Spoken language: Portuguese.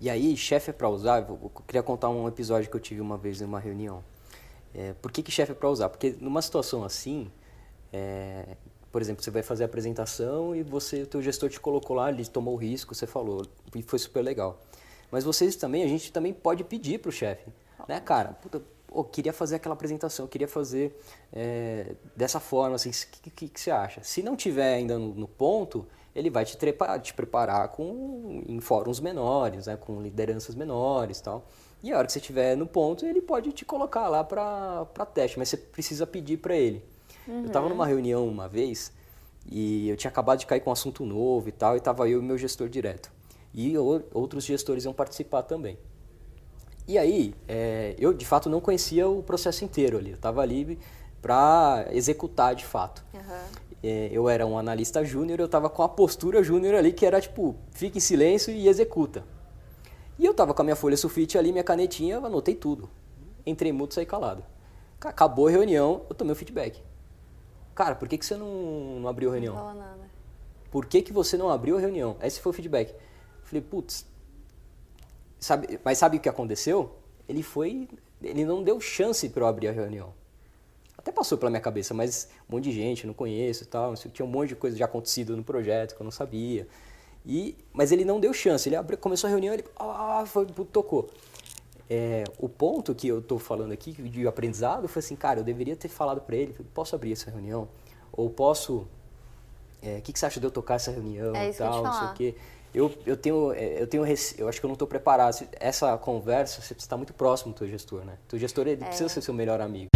E aí, chefe é para usar, eu, queria contar um episódio que eu tive uma vez em uma reunião. É, por que, que chefe é para usar? Porque numa situação assim, é, por exemplo, você vai fazer a apresentação e você, o teu gestor te colocou lá, ele tomou o risco, você falou, e foi super legal. Mas vocês também, a gente também pode pedir para o chefe, né, cara? Puta, eu queria fazer aquela apresentação, eu queria fazer é, dessa forma, assim, o que, que, que, você acha? Se não tiver ainda no, no ponto, ele vai te, trepa, te preparar com, em fóruns menores, né, com lideranças menores tal. E a hora que você estiver no ponto, ele pode te colocar lá para teste, mas você precisa pedir para ele. Uhum. Eu estava numa reunião uma vez e eu tinha acabado de cair com um assunto novo e tal, e estava eu e meu gestor direto. E outros gestores iam participar também. E aí, é, eu de fato não conhecia o processo inteiro ali. Eu estava ali para executar de fato. Uhum. É, eu era um analista júnior, eu estava com a postura júnior ali, que era tipo, fica em silêncio e executa. E eu estava com a minha folha sulfite ali, minha canetinha, eu anotei tudo. Entrei mudo, saí calado. Acabou a reunião, eu tomei o feedback. Cara, por que, que você não, não abriu a reunião? Não fala nada. Por que, que você não abriu a reunião? Esse foi o feedback. Falei, putz, Sabe, mas sabe o que aconteceu? Ele foi. Ele não deu chance para eu abrir a reunião. Até passou pela minha cabeça, mas um monte de gente, não conheço e tal. Tinha um monte de coisa já acontecido no projeto que eu não sabia. E, mas ele não deu chance. Ele abriu, começou a reunião, ele ah, foi, tocou. É, o ponto que eu estou falando aqui de aprendizado foi assim, cara, eu deveria ter falado para ele, posso abrir essa reunião? Ou posso, o é, que, que você acha de eu tocar essa reunião é e tal, não sei o quê eu, eu tenho, é, eu tenho, eu acho que eu não estou preparado. Essa conversa, você estar muito próximo do teu gestor, né? O teu gestor, ele é. precisa ser seu melhor amigo.